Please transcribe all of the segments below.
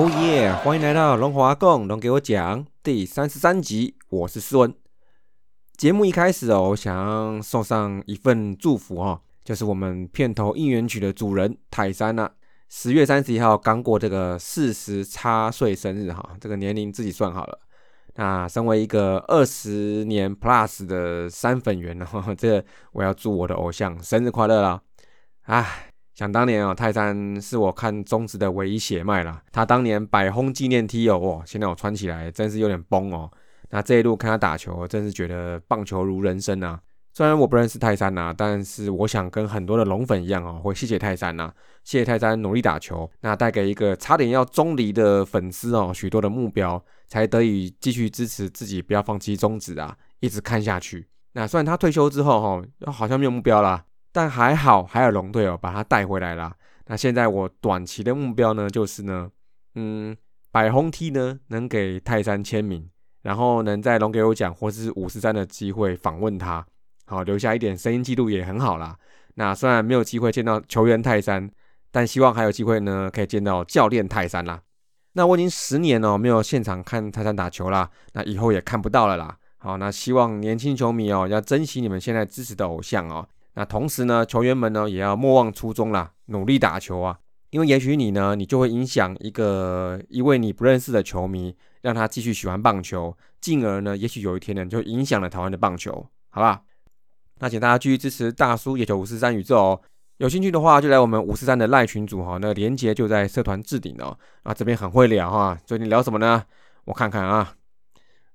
哦耶！欢迎来到龙华共龙给我讲第三十三集，我是思文。节目一开始哦，我想送上一份祝福哦，就是我们片头应援曲的主人泰山呐，十月三十一号刚过这个四十差岁生日哈，这个年龄自己算好了。那身为一个二十年 plus 的三粉员呢，这我要祝我的偶像生日快乐啦！唉。想当年哦，泰山是我看中职的唯一血脉啦。他当年百轰纪念 T 哦，哇，现在我穿起来真是有点崩哦。那这一路看他打球，真是觉得棒球如人生啊。虽然我不认识泰山呐，但是我想跟很多的龙粉一样哦，会谢谢泰山呐，谢谢泰山努力打球，那带给一个差点要中离的粉丝哦许多的目标，才得以继续支持自己，不要放弃中职啊，一直看下去。那虽然他退休之后哈，好像没有目标啦。但还好，还有龙队哦，把他带回来了。那现在我短期的目标呢，就是呢，嗯，百红 T 呢能给泰山签名，然后能在龙给我讲或是五十三的机会访问他，好留下一点声音记录也很好啦。那虽然没有机会见到球员泰山，但希望还有机会呢，可以见到教练泰山啦。那我已经十年哦没有现场看泰山打球啦，那以后也看不到了啦。好，那希望年轻球迷哦要珍惜你们现在支持的偶像哦。那同时呢，球员们呢也要莫忘初衷啦，努力打球啊！因为也许你呢，你就会影响一个一位你不认识的球迷，让他继续喜欢棒球，进而呢，也许有一天呢，就影响了台湾的棒球，好吧？那请大家继续支持大叔野球五四三宇宙哦！有兴趣的话，就来我们五四三的赖群组哈，那连接就在社团置顶哦。啊，这边很会聊哈，最近聊什么呢？我看看啊，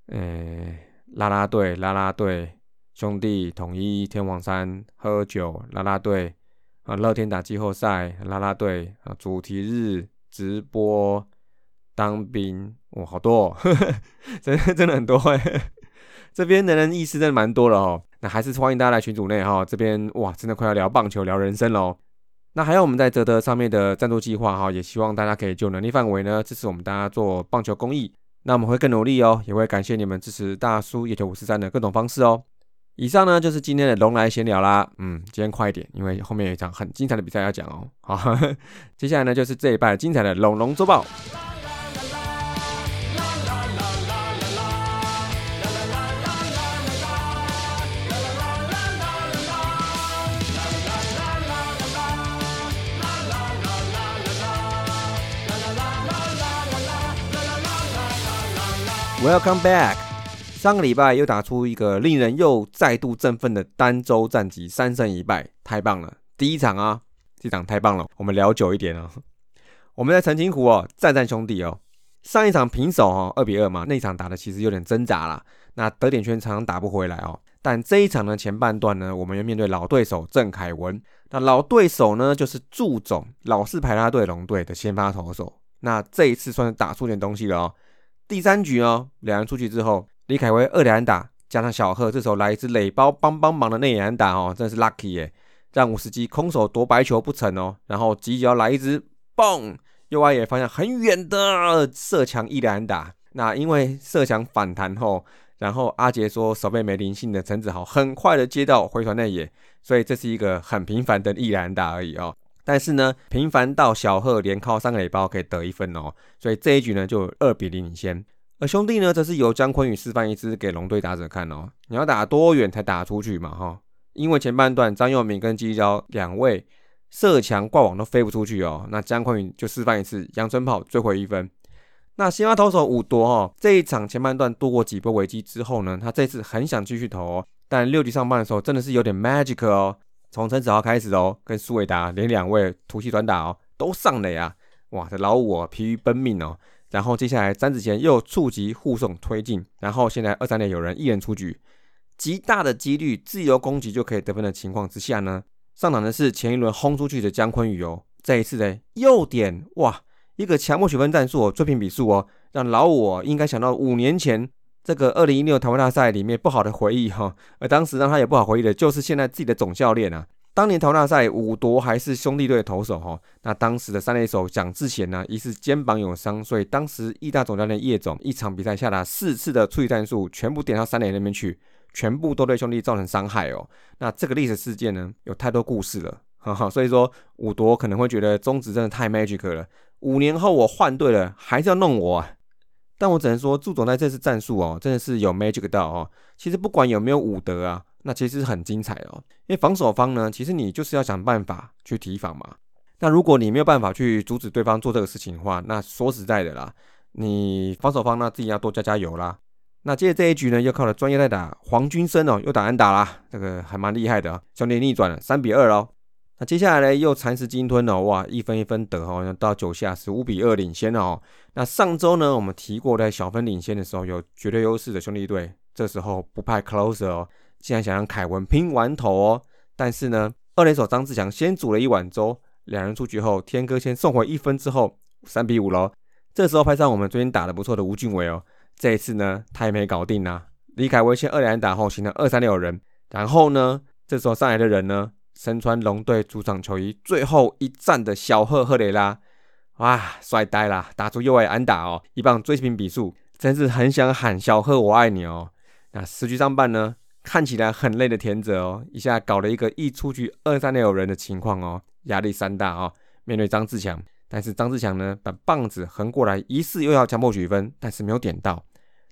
呃，啦啦队，啦啦队。兄弟统一天王山喝酒啦啦队啊，乐天打季后赛啦啦队啊，主题日直播当兵哇，好多，哦，真真的很多哎。这边的人意思真的蛮多了哦。那还是欢迎大家来群组内哈，这边哇，真的快要聊棒球聊人生喽。那还有我们在泽德上面的赞助计划哈，也希望大家可以就能力范围呢支持我们大家做棒球公益。那我们会更努力哦，也会感谢你们支持大叔野球五十三的各种方式哦。以上呢就是今天的龙来闲聊啦，嗯，今天快一点，因为后面有一场很精彩的比赛要讲哦。好，接下来呢就是这一拜精彩的龙龙周报。Welcome back. 上个礼拜又打出一个令人又再度振奋的单周战绩，三胜一败，太棒了！第一场啊，这场太棒了。我们聊久一点啊，我们在澄清湖哦，战战兄弟哦。上一场平手哦，二比二嘛，那场打的其实有点挣扎啦。那得点圈常常打不回来哦。但这一场呢，前半段呢，我们又面对老对手郑凯文。那老对手呢，就是祝总老式排拉队龙队的先发投手。那这一次算是打出点东西了哦。第三局哦，两人出去之后。李凯威二连打，加上小贺这时候来一支垒包帮帮忙的内野打哦，真是 lucky 耶！让五十基空手夺白球不成哦，然后急脚来一支嘣，右外野方向很远的射墙一连打。那因为射墙反弹后，然后阿杰说手背没灵性的陈子豪很快的接到回传内野，所以这是一个很平凡的一连打而已哦。但是呢，平凡到小贺连靠三个垒包可以得一分哦，所以这一局呢就二比零领先。而兄弟呢，则是由姜昆宇示范一支给龙队打者看哦。你要打多远才打出去嘛？哈，因为前半段张佑铭跟基交两位射墙挂网都飞不出去哦。那姜昆宇就示范一次阳春炮追回一分。那先发投手五夺哈，这一场前半段度过几波危机之后呢，他这次很想继续投哦。但六局上半的时候真的是有点 magic 哦。从陈子豪开始哦，跟苏伟达连两位突袭短打哦都上垒啊！哇，这老五疲于奔命哦。然后接下来詹子贤又触及护送推进，然后现在二三垒有人一人出局，极大的几率自由攻击就可以得分的情况之下呢，上场的是前一轮轰出去的姜昆宇哦，这一次的右点哇，一个强迫取分战术哦，追平比数哦，让老五应该想到五年前这个二零一六台湾大赛里面不好的回忆哈，而当时让他也不好回忆的就是现在自己的总教练啊。当年淘大赛五夺还是兄弟队的投手哈，那当时的三垒手蒋志贤呢，疑似肩膀有伤，所以当时义大总教练叶总一场比赛下达四次的处理战术，全部点到三垒那边去，全部都对兄弟造成伤害哦。那这个历史事件呢，有太多故事了，哈哈，所以说五夺可能会觉得中职真的太 magic 了。五年后我换队了，还是要弄我啊？但我只能说，祝总在这次战术哦，真的是有 magic 到哦。其实不管有没有武德啊，那其实是很精彩哦。因为防守方呢，其实你就是要想办法去提防嘛。那如果你没有办法去阻止对方做这个事情的话，那说实在的啦，你防守方呢自己要多加加油啦。那接着这一局呢，又靠了专业在打黄军生哦，又打安打啦，这个还蛮厉害的，兄弟逆转了三比二哦。那接下来呢，又蚕食鲸吞了，哇，一分一分得哦，到九下是五比二领先了哦。那上周呢，我们提过在小分领先的时候有绝对优势的兄弟队，这时候不派 closer 哦，竟然想让凯文拼完头哦。但是呢，二垒手张志强先煮了一碗粥。两人出局后，天哥先送回一分之后，三比五喽。这时候派上我们最近打的不错的吴俊伟哦，这一次呢他也没搞定啊。李凯威先二连打后形成二三六人，然后呢这时候上来的人呢身穿龙队主场球衣，最后一战的小赫赫雷拉，哇帅呆啦，打出右外安打哦，一棒追平比数，真是很想喊小赫我爱你哦。那十局上半呢，看起来很累的田泽哦，一下搞了一个一出局二三六人的情况哦。压力山大啊！面对张志强，但是张志强呢，把棒子横过来，疑似又要强迫取分，但是没有点到。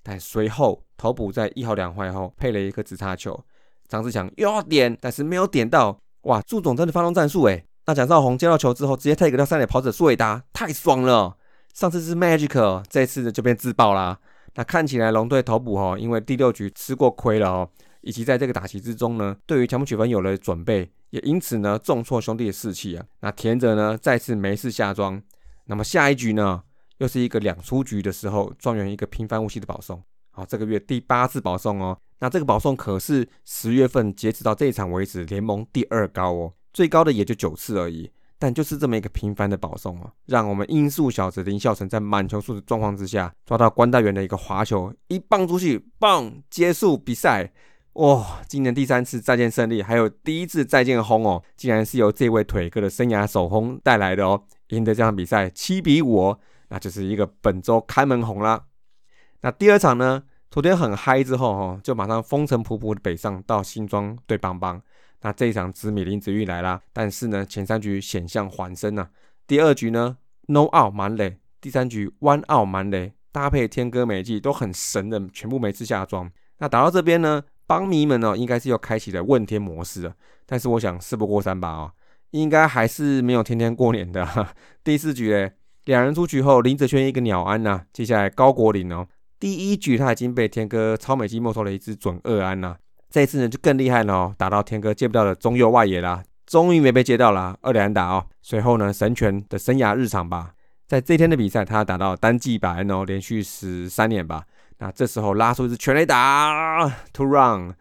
但随后头补在一好两坏后，配了一个直插球，张志强又要点，但是没有点到。哇！祝总真的发动战术诶。那蒋少红接到球之后，直接 take 到三垒跑者苏伟达，太爽了！上次是 magic，这次的就变自爆啦。那看起来龙队头补哦，因为第六局吃过亏了哦，以及在这个打击之中呢，对于强迫取分有了准备。也因此呢，重挫兄弟的士气啊。那田泽呢，再次没事下庄。那么下一局呢，又是一个两出局的时候，状元一个平凡无奇的保送。好，这个月第八次保送哦。那这个保送可是十月份截止到这一场为止联盟第二高哦，最高的也就九次而已。但就是这么一个平凡的保送哦，让我们音速小子林孝成在满球数的状况之下，抓到关大元的一个滑球，一棒出去，棒结束比赛。哇，今年第三次再见胜利，还有第一次再见轰哦，竟然是由这位腿哥的生涯首轰带来的哦，赢得这场比赛七比五哦，那就是一个本周开门红啦。那第二场呢，昨天很嗨之后哈，就马上风尘仆仆的北上到新庄对邦邦。那这一场紫米林子玉来啦，但是呢前三局险象环生呐，第二局呢 no out 满垒，第三局 one out 满垒，搭配天歌美纪都很神的，全部没次下庄。那打到这边呢？邦迷们呢，应该是又开启了问天模式了。但是我想事不过三吧啊，应该还是没有天天过年的。第四局嘞，两人出局后，林哲轩一个鸟安呐。接下来高国林哦，第一局他已经被天哥超美机没收了一支准二安呐。这次呢就更厉害了哦，打到天哥接不到的中右外野啦，终于没被接到了二连打哦。随后呢，神拳的生涯日常吧，在这天的比赛他打到单季百安哦，连续十三年吧。那这时候拉出一支全垒打，to run，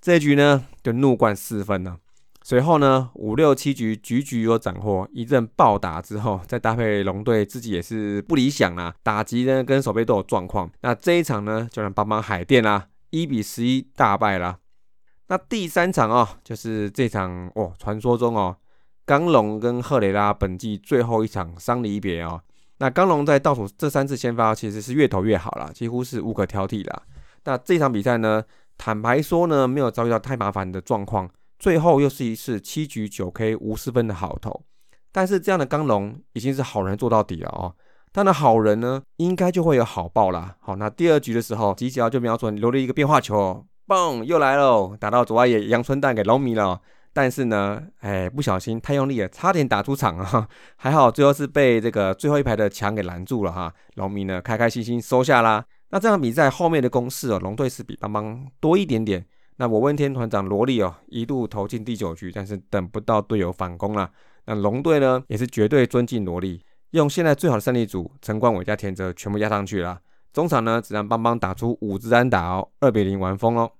这一局呢就怒冠四分了。随后呢五六七局局局有斩获，一阵暴打之后，再搭配龙队自己也是不理想啦，打击呢跟守备都有状况。那这一场呢就让帮帮海淀啦，一比十一大败啦。那第三场哦，就是这场哦，传说中哦，刚龙跟赫雷拉本季最后一场伤离别哦。那刚龙在倒数这三次先发，其实是越投越好了，几乎是无可挑剔啦。那这场比赛呢，坦白说呢，没有遭遇到太麻烦的状况，最后又是一次七局九 K 无失分的好投。但是这样的刚龙已经是好人做到底了哦。当然好人呢，应该就会有好报啦。好，那第二局的时候，吉吉奥就瞄准留了一个变化球，嘣，又来喽，打到左外野阳春蛋给龙迷了。但是呢，哎，不小心太用力了，差点打出场啊！还好最后是被这个最后一排的墙给拦住了哈。龙迷呢，开开心心收下啦。那这场比赛后面的攻势哦，龙队是比邦邦多一点点。那我问天团长罗莉哦，一度投进第九局，但是等不到队友反攻了。那龙队呢，也是绝对尊敬罗莉，用现在最好的胜利组陈冠伟加田泽全部压上去了。中场呢，只让邦邦打出五支安打哦，二比零完封哦。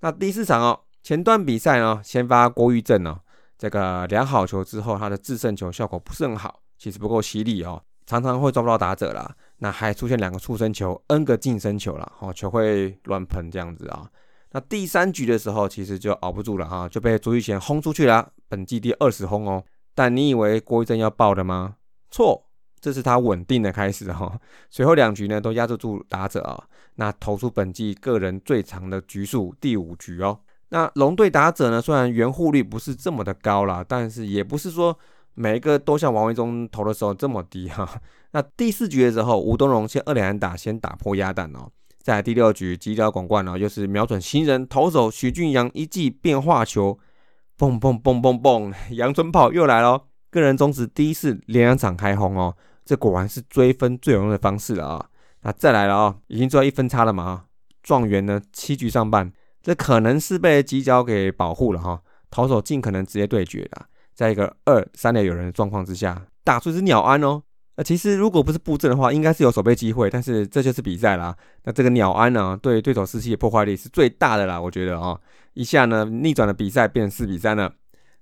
那第四场哦。前段比赛呢，先发郭玉正呢，这个量好球之后，他的制胜球效果不是很好，其实不够犀利哦，常常会抓不到打者啦。那还出现两个触身球，N 个近身球了，哦，球会乱喷这样子啊。那第三局的时候，其实就熬不住了哈，就被朱玉贤轰出去了，本季第二十轰哦。但你以为郭玉正要爆的吗？错，这是他稳定的开始哈。随后两局呢，都压制住打者啊，那投出本季个人最长的局数第五局哦。那龙队打者呢，虽然圆护率不是这么的高啦，但是也不是说每一个都像王维忠投的时候这么低哈。那第四局的时候，吴东荣先二连打先打破鸭蛋哦，在第六局急脚广冠哦，又是瞄准新人投手徐俊阳一记变化球，嘣嘣嘣嘣嘣，阳春炮又来了，个人中止第一次连两场开轰哦，这果然是追分最有用的方式了啊！那再来了啊，已经做到一分差了嘛啊。状元呢七局上半，这可能是被犄角给保护了哈，投手尽可能直接对决的，在一个二三垒有人的状况之下，打出一只鸟安哦。那其实如果不是布阵的话，应该是有守备机会，但是这就是比赛啦。那这个鸟安呢，对对手士气的破坏力是最大的啦，我觉得啊，一下呢逆转了比赛，变成四比三了。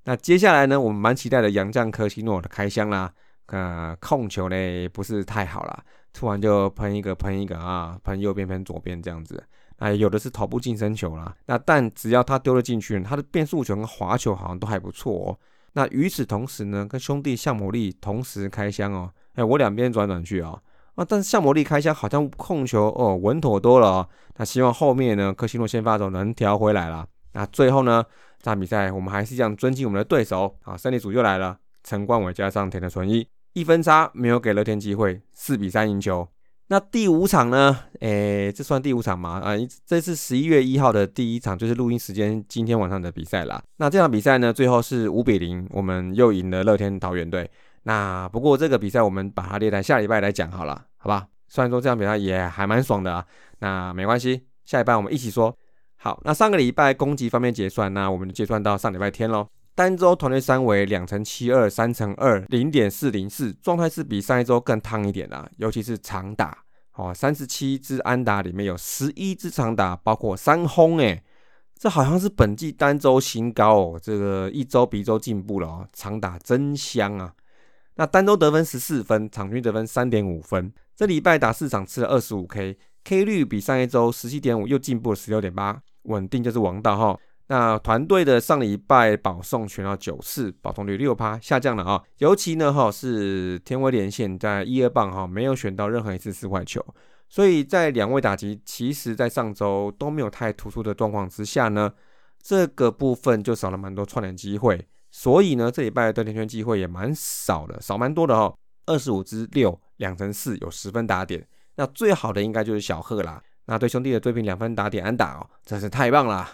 那接下来呢，我们蛮期待的杨将科西诺的开箱啦，呃，控球呢不是太好啦，突然就喷一个喷一个啊，喷右边喷左边这样子，哎，有的是头部近身球啦。那但只要他丢了进去，他的变速球跟滑球好像都还不错哦。那与此同时呢，跟兄弟向魔力同时开箱哦。哎，我两边转转去啊啊！但是向魔力开箱好像控球哦稳妥多了哦。那希望后面呢，科西诺先发手能调回来了。那最后呢，这场比赛我们还是这样尊敬我们的对手啊！胜利组又来了，陈冠伟加上田的纯一，一分差没有给乐天机会，四比三赢球。那第五场呢？哎，这算第五场吗？啊，这是十一月一号的第一场，就是录音时间今天晚上的比赛啦。那这场比赛呢，最后是五比零，我们又赢了乐天桃园队。那不过这个比赛我们把它列在下礼拜来讲好了，好吧？虽然说这场比赛也还蛮爽的啊，那没关系，下礼拜我们一起说。好，那上个礼拜攻击方面结算，那我们就结算到上礼拜天喽。单周团队三围两乘七二，三乘二零点四零四，状态是比上一周更烫一点啦，尤其是长打哦，三十七支安打里面有十一支长打，包括三轰诶，这好像是本季单周新高哦，这个一周比一周进步了哦，长打真香啊！那单周得分十四分，场均得分三点五分。这礼拜打四场吃了二十五 K，K 率比上一周十七点五又进步了十六点八，稳定就是王道哈。那团队的上礼拜保送全到九次，保送率六趴下降了啊。尤其呢哈是天威连线在一二棒哈没有选到任何一次四坏球，所以在两位打击其实在上周都没有太突出的状况之下呢，这个部分就少了蛮多串联机会。所以呢，这礼拜的得点圈机会也蛮少的，少蛮多的哦。二十五支六两成四，有十分打点。那最好的应该就是小贺啦。那对兄弟的追平两分打点安打哦，真是太棒了。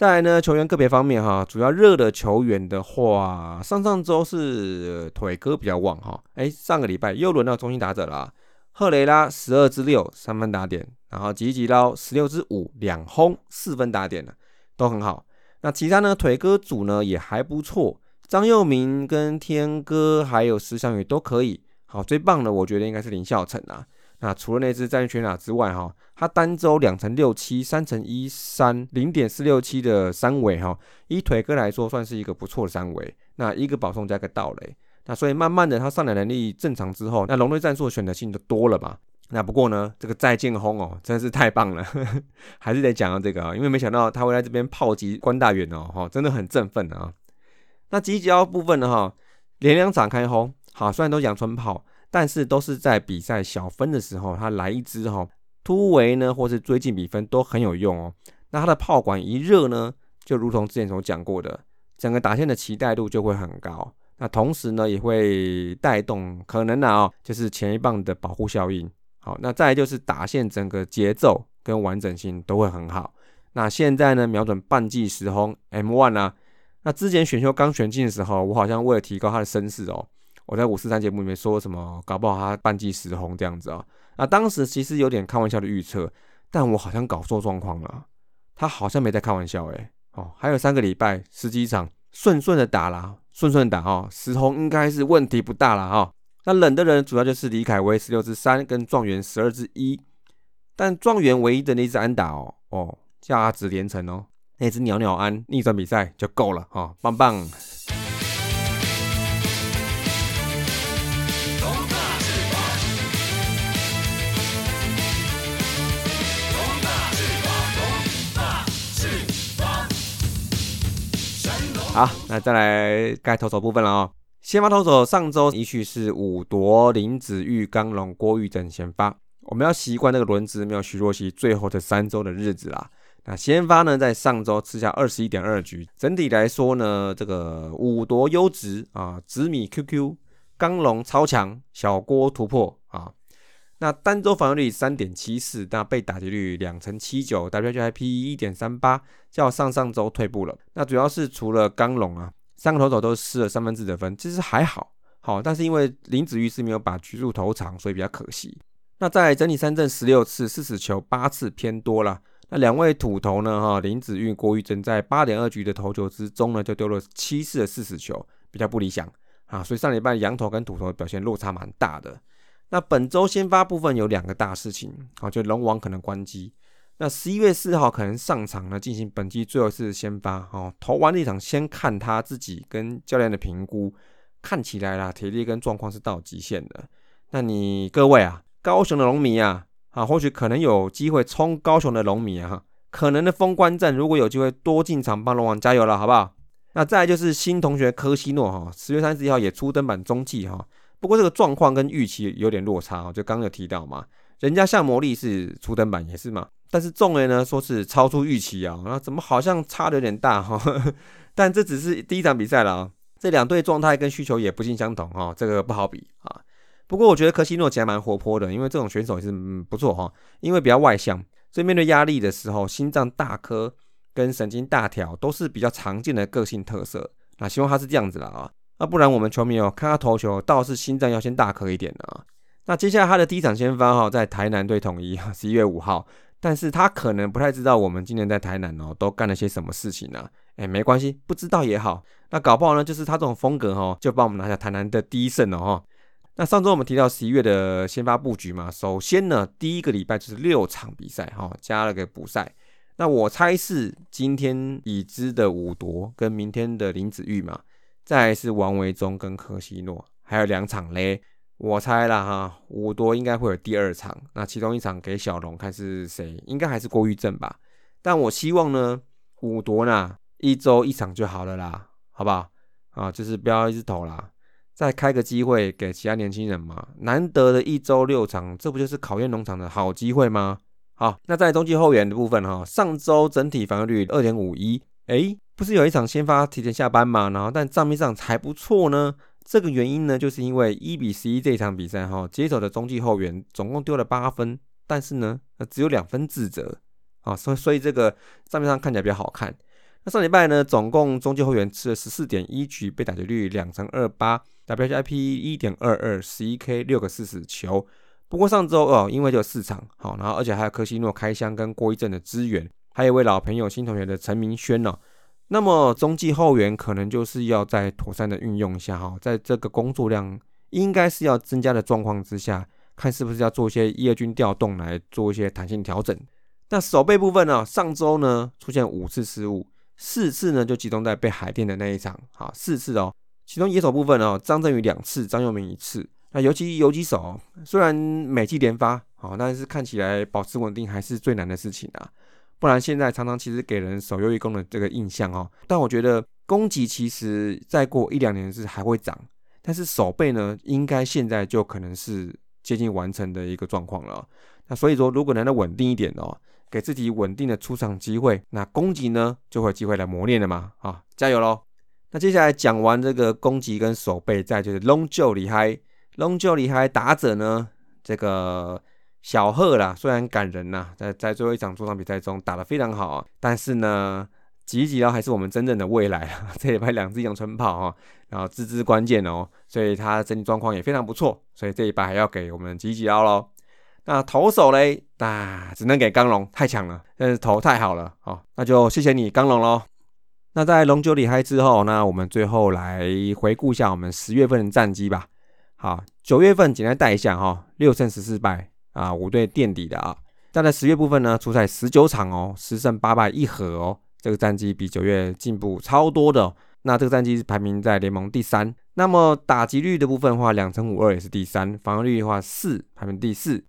再来呢，球员个别方面哈，主要热的球员的话，上上周是腿哥比较旺哈。哎，上个礼拜又轮到中心打者了，赫雷拉十二支六三分打点，然后吉吉捞十六支五两轰四分打点呢，都很好。那其他呢？腿哥组呢也还不错，张佑明跟天哥还有石祥宇都可以。好，最棒的我觉得应该是林孝成啊。那除了那只战全打之外，哈，它单周两乘六七，三乘一三，零点四六七的三围哈，以腿哥来说算是一个不错的三围。那一个保送加个盗垒，那所以慢慢的他上来能力正常之后，那龙队战术选择性就多了嘛。那不过呢，这个再见轰哦，真的是太棒了，还是得讲到这个啊，因为没想到他会在这边炮击关大元哦，哈，真的很振奋啊。那集交部分呢，哈，连两场开轰，好，虽然都阳春炮，但是都是在比赛小分的时候，他来一支哈突围呢，或是追进比分都很有用哦。那他的炮管一热呢，就如同之前所讲过的，整个打线的期待度就会很高。那同时呢，也会带动可能呢，哦，就是前一棒的保护效应。好，那再就是打线整个节奏跟完整性都会很好。那现在呢，瞄准半季时轰 M one 啊。那之前选秀刚选进的时候，我好像为了提高他的声势哦，我在五四三节目里面说什么，搞不好他半季时红这样子啊。那当时其实有点开玩笑的预测，但我好像搞错状况了。他好像没在开玩笑诶。哦，还有三个礼拜十几场顺顺的打啦，顺顺打哦，时红应该是问题不大了哈。那冷的人主要就是李凯威十六之三跟状元十二之一，但状元唯一的那支安打哦哦，价值连城哦，那只鸟鸟安逆转比赛就够了哦，棒棒。好，那再来该投手部分了哦。先发投手上周一序是五夺林子玉、刚龙、郭玉正先发，我们要习惯那个轮值没有徐若曦最后的三周的日子啦。那先发呢，在上周吃下二十一点二局，整体来说呢，这个五夺优质啊，紫米 QQ、刚龙超强、小郭突破。那单周防御率三点七四，那被打击率两成七九，WHIP 一点三八，较上上周退步了。那主要是除了刚龙啊，三个投手都失了三分之的分，其实还好，好，但是因为林子玉是没有把局数投长，所以比较可惜。那在整体三振十六次，四死球八次偏多了。那两位土头呢？哈，林子玉、郭玉珍在八点二局的投球之中呢，就丢了七次的四死球，比较不理想啊。所以上礼拜羊头跟土头表现落差蛮大的。那本周先发部分有两个大事情，啊，就龙王可能关机。那十一月四号可能上场呢，进行本季最后一次先发。哦，投完那场先看他自己跟教练的评估，看起来啦，体力跟状况是到极限的。那你各位啊，高雄的龙迷啊，啊，或许可能有机会冲高雄的龙迷啊，可能的封关战，如果有机会多进场帮龙王加油了，好不好？那再来就是新同学柯西诺哈，十月三十一号也出登板中继哈。不过这个状况跟预期有点落差哦，就刚刚有提到嘛，人家像魔力是初登板也是嘛，但是众人呢说是超出预期啊，那怎么好像差的有点大哈？但这只是第一场比赛了啊，这两队状态跟需求也不尽相同哈，这个不好比啊。不过我觉得科西诺其实蛮活泼的，因为这种选手也是不错哈，因为比较外向，所以面对压力的时候，心脏大颗跟神经大条都是比较常见的个性特色。那希望他是这样子了啊。那不然我们球迷哦，看他投球倒是心脏要先大颗一点的啊。那接下来他的第一场先发哈，在台南队统一啊，十一月五号。但是他可能不太知道我们今年在台南哦，都干了些什么事情呢？哎，没关系，不知道也好。那搞不好呢，就是他这种风格哈，就帮我们拿下台南的第一胜了哈。那上周我们提到十一月的先发布局嘛，首先呢，第一个礼拜就是六场比赛哈，加了个补赛。那我猜是今天已知的五夺跟明天的林子玉嘛。再是王维忠跟柯西诺，还有两场嘞。我猜了哈，五多应该会有第二场，那其中一场给小龙看是谁，应该还是郭玉正吧。但我希望呢，五多呢一周一场就好了啦，好不好？啊，就是不要一直投啦，再开个机会给其他年轻人嘛。难得的一周六场，这不就是考验农场的好机会吗？好，那在中继后援的部分哈，上周整体防御率二点五一，哎。不是有一场先发提前下班嘛？然后但账面上还不错呢。这个原因呢，就是因为一比十一这场比赛哈，接手的中继后援总共丢了八分，但是呢，只有两分自责啊，所所以这个账面上看起来比较好看。那上礼拜呢，总共中继后援吃了十四点一局，被打击率两成二八，WIP 一点二二，十一 K 六个四死球。不过上周哦，因为就四场好，然后而且还有科西诺开箱跟郭一正的支援，还有一位老朋友新同学的陈明轩哦。那么中继后援可能就是要在妥善的运用一下哈，在这个工作量应该是要增加的状况之下，看是不是要做一些一二军调动来做一些弹性调整。那守备部分呢，上周呢出现五次失误，四次呢就集中在被海淀的那一场，好四次哦。其中野手部分哦，张振宇两次，张佑明一次。那尤其游击手虽然每季连发好，但是看起来保持稳定还是最难的事情啊。不然现在常常其实给人守优异攻的这个印象哦，但我觉得攻击其实再过一两年是还会涨，但是守备呢，应该现在就可能是接近完成的一个状况了。那所以说，如果能够稳定一点哦，给自己稳定的出场机会，那攻击呢就会有机会来磨练了嘛。啊，加油喽！那接下来讲完这个攻击跟守备，再就是 Long Joe 厉害，Long 救厉害，打者呢这个。小贺啦，虽然感人呐，在在最后一场主场比赛中打得非常好，但是呢，吉吉捞还是我们真正的未来啊！这礼拜两支阳春炮哈，然后支支关键哦，所以他整体状况也非常不错，所以这一把还要给我们吉吉捞喽。那投手嘞，那只能给刚龙，太强了，但是投太好了，哦，那就谢谢你刚龙喽。那在龙九里嗨之后，那我们最后来回顾一下我们十月份的战绩吧。好，九月份简单带一下哈，六胜十四败。啊，五队垫底的啊，但在十月部分呢，出赛十九场哦，十胜八败一和哦，这个战绩比九月进步超多的。那这个战绩是排名在联盟第三。那么打击率的部分的话，两成五二也是第三，防御率的话四排名第四。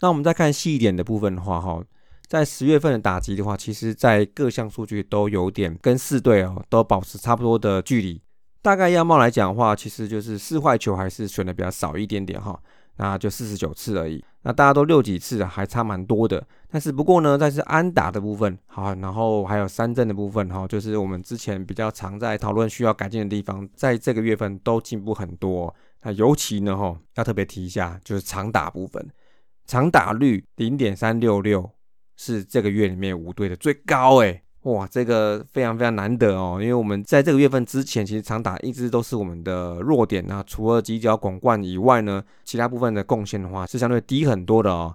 那我们再看细一点的部分的话，哈，在十月份的打击的话，其实在各项数据都有点跟四队哦都保持差不多的距离。大概样貌来讲的话，其实就是四坏球还是选的比较少一点点哈。那就四十九次而已。那大家都六几次，还差蛮多的。但是不过呢，在是安打的部分，好，然后还有三振的部分，哈，就是我们之前比较常在讨论需要改进的地方，在这个月份都进步很多。那尤其呢，哈，要特别提一下，就是长打部分，长打率零点三六六是这个月里面五队的最高，哎。哇，这个非常非常难得哦，因为我们在这个月份之前，其实长打一直都是我们的弱点那除了犄角广冠以外呢，其他部分的贡献的话是相对低很多的哦。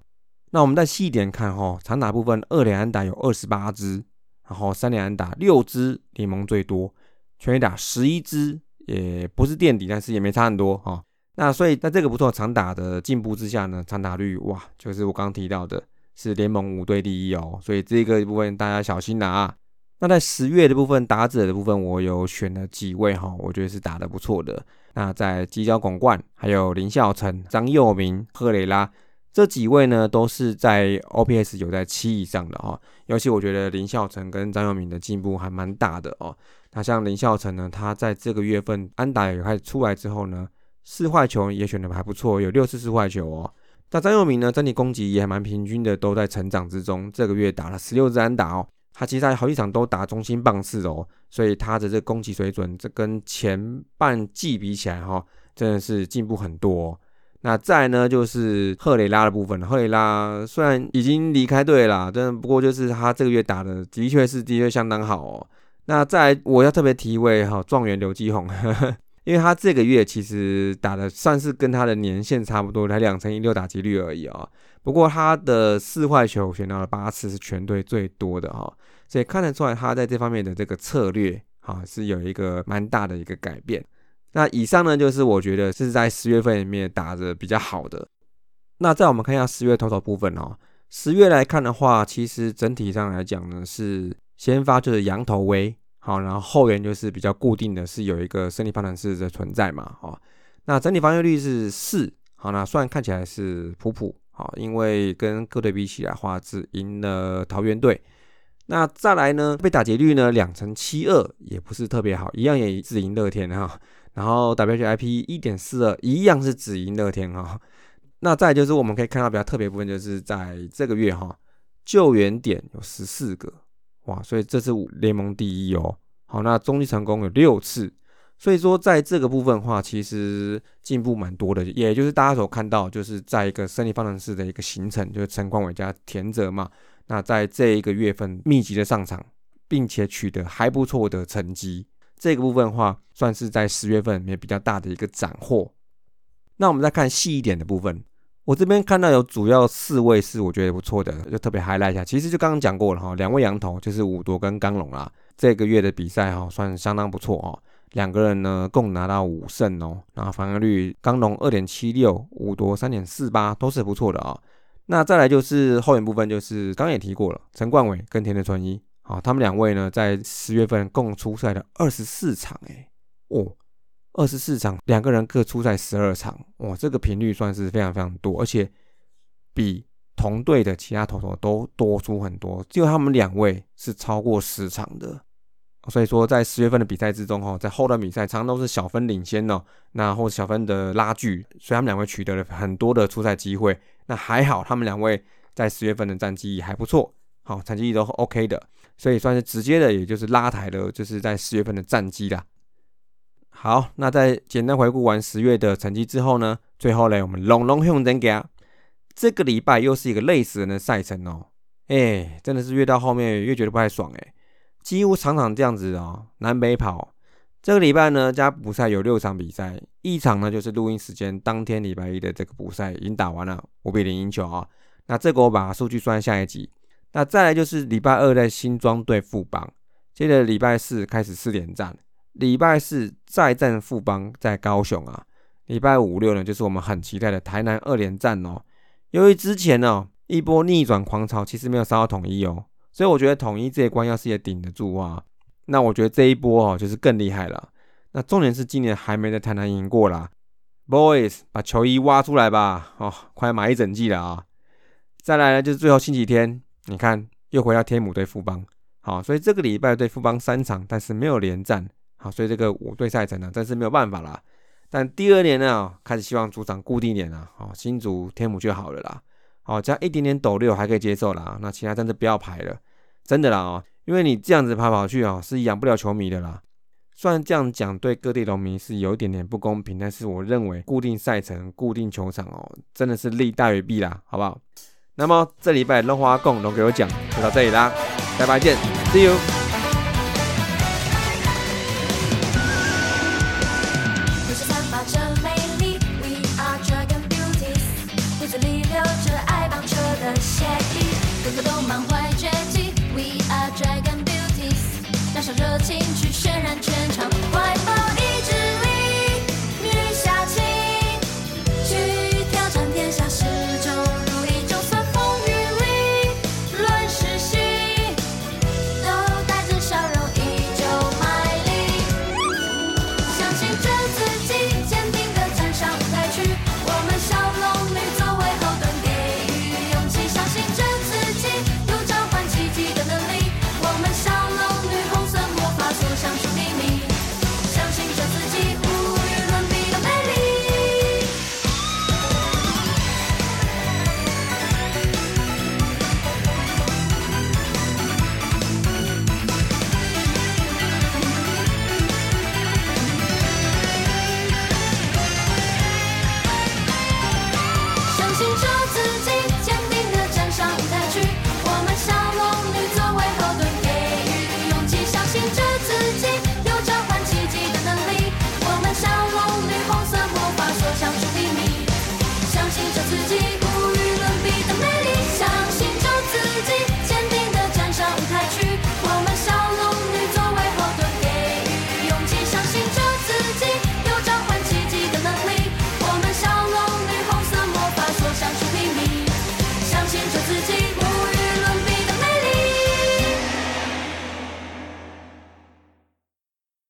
那我们再细一点看哈，长打部分二连安打有二十八支，然后三连安打六支，联盟最多，全垒打十一支，也不是垫底，但是也没差很多哈。那所以在这个不错长打的进步之下呢，长打率哇，就是我刚刚提到的。是联盟五队第一哦，所以这个部分大家小心拿。那在十月的部分打者的部分，我有选了几位哈，我觉得是打得不错的。那在犄角广冠，还有林孝成、张佑明、赫雷拉这几位呢，都是在 OPS 有在七以上的哈。尤其我觉得林孝成跟张佑明的进步还蛮大的哦。那像林孝成呢，他在这个月份安打也开始出来之后呢，四坏球也选的还不错，有六次四坏球哦。那张佑铭呢？整体攻击也蛮平均的，都在成长之中。这个月打了十六支安打哦，他其实在好几场都打中心棒次哦，所以他的这攻击水准，这跟前半季比起来哈，真的是进步很多。那再呢，就是赫雷拉的部分，赫雷拉虽然已经离开队了，但不过就是他这个月打的的确是的确相当好哦。那再我要特别提一位哈，状元刘基宏。因为他这个月其实打的算是跟他的年限差不多，才两成一六打击率而已啊。不过他的四坏球选到了八次，是全队最多的哈，所以看得出来他在这方面的这个策略哈是有一个蛮大的一个改变。那以上呢就是我觉得是在十月份里面打的比较好的。那再我们看一下十月投手部分哦，十月来看的话，其实整体上来讲呢是先发就是羊头威。好，然后后援就是比较固定的是有一个胜利方程式的存在嘛，哦，那整体防御率是四，好，那虽然看起来是普普，好，因为跟各队比起来话只赢了桃园队，那再来呢，被打劫率呢两成七二，也不是特别好，一样也只赢乐天哈，然后 W H I P 一点四二，一样是只赢乐天哈，那再就是我们可以看到比较特别部分，就是在这个月哈，救援点有十四个。哇，所以这是联盟第一哦。好，那中继成功有六次，所以说在这个部分的话，其实进步蛮多的。也就是大家所看到，就是在一个胜利方程式的一个形成，就是陈冠伟加田泽嘛。那在这一个月份密集的上场，并且取得还不错的成绩，这个部分的话，算是在十月份里面比较大的一个斩获。那我们再看细一点的部分。我这边看到有主要四位是我觉得不错的，就特别 highlight 一下。其实就刚刚讲过了哈，两位羊头就是武夺跟刚龙啦。这个月的比赛哈，算相当不错哦。两个人呢共拿到五胜哦，然后防御率刚龙二点七六，武夺三点四八，都是不错的啊。那再来就是后援部分，就是刚也提过了，陈冠伟跟田德纯一，好，他们两位呢在十月份共出赛了二十四场，哎，哦。二十四场，两个人各出赛十二场，哇，这个频率算是非常非常多，而且比同队的其他投手都多出很多，就他们两位是超过十场的。所以说，在十月份的比赛之中，哈，在后段比赛常常都是小分领先哦，那或者小分的拉锯，所以他们两位取得了很多的出赛机会。那还好，他们两位在十月份的战绩还不错，好，成绩都 OK 的，所以算是直接的，也就是拉抬了，就是在十月份的战绩啦。好，那在简单回顾完十月的成绩之后呢，最后呢，我们隆隆向人家，这个礼拜又是一个累死人的赛程哦，哎，真的是越到后面越觉得不太爽哎，几乎场场这样子哦，南北跑。这个礼拜呢，加补赛有六场比赛，一场呢就是录音时间当天礼拜一的这个补赛已经打完了，五比零赢球啊。那这个我把数据算下一集。那再来就是礼拜二在新庄对富邦，接着礼拜四开始四点战。礼拜四再战富邦在高雄啊，礼拜五六呢就是我们很期待的台南二连战哦。由于之前呢一波逆转狂潮其实没有杀到统一哦，所以我觉得统一这一关要是也顶得住啊，那我觉得这一波哦就是更厉害了。那重点是今年还没在台南赢过啦，boys 把球衣挖出来吧，哦，快买一整季了啊。再来呢就是最后星期天，你看又回到天母对富邦，好，所以这个礼拜对富邦三场，但是没有连战。好，所以这个五队赛程呢，真是没有办法啦。但第二年呢，开始希望主场固定点了，哦，新竹天母就好了啦，哦，加一点点斗六还可以接受啦，那其他真的不要排了，真的啦哦，因为你这样子跑跑去哦，是养不了球迷的啦。虽然这样讲对各地农民是有一点点不公平，但是我认为固定赛程、固定球场哦，真的是利大于弊啦，好不好？那么这礼拜龙华共龙给我讲就到这里啦，拜拜见，See you。满怀绝技，We are Dragon Beauties，燃烧热情去渲染全场。